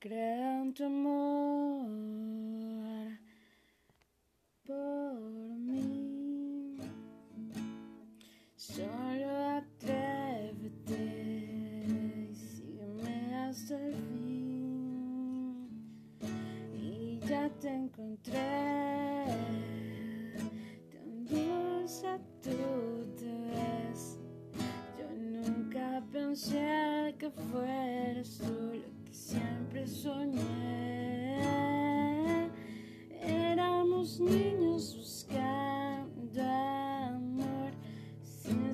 Creo en tu amor por mí. Solo atrévete y sígueme hasta el fin. Y ya te encontré. Tan dulce tú te ves. Yo nunca pensé que fueras tú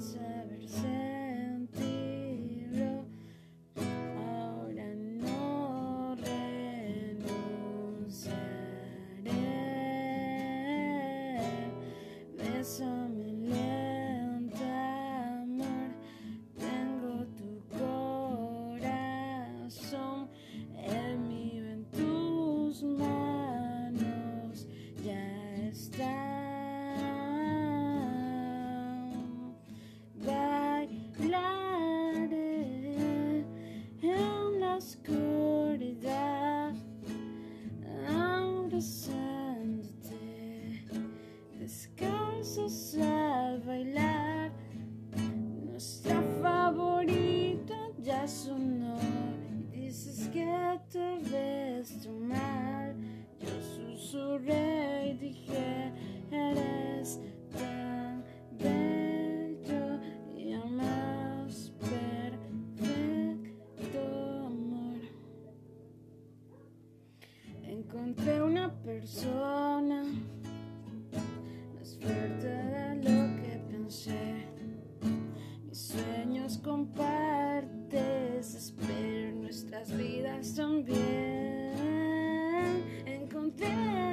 saber ser. Descalzos al bailar. Nuestra favorita ya sonó y dices que te ves tú mal. Yo susurré y dije, eres tan bello y más perfecto amor. Encontré una persona fuerte lo que pensé. Mis sueños compartes, espero nuestras vidas también. Encontré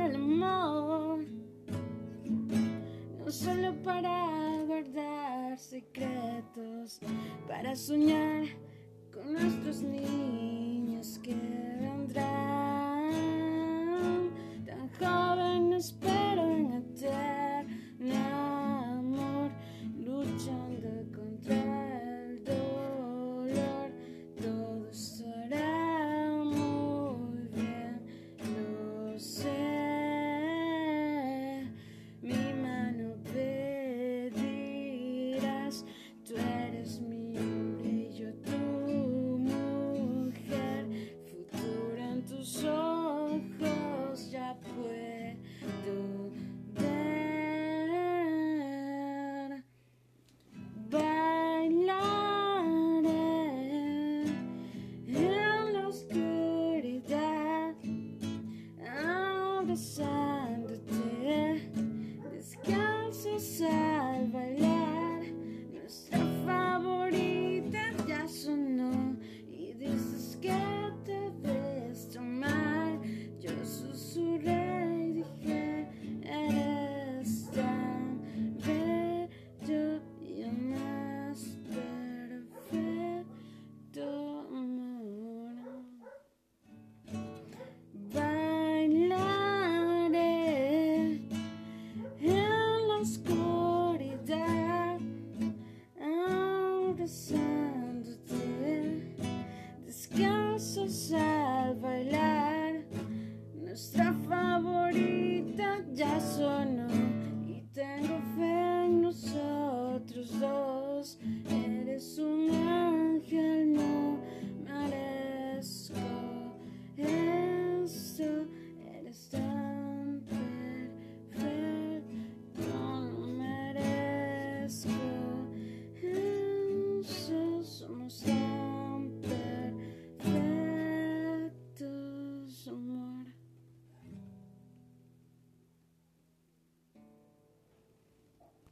el amor, no solo para guardar secretos, para soñar con nuestros niños que vendrán. decide. ya sonó y tengo fe en nosotros dos. Eres un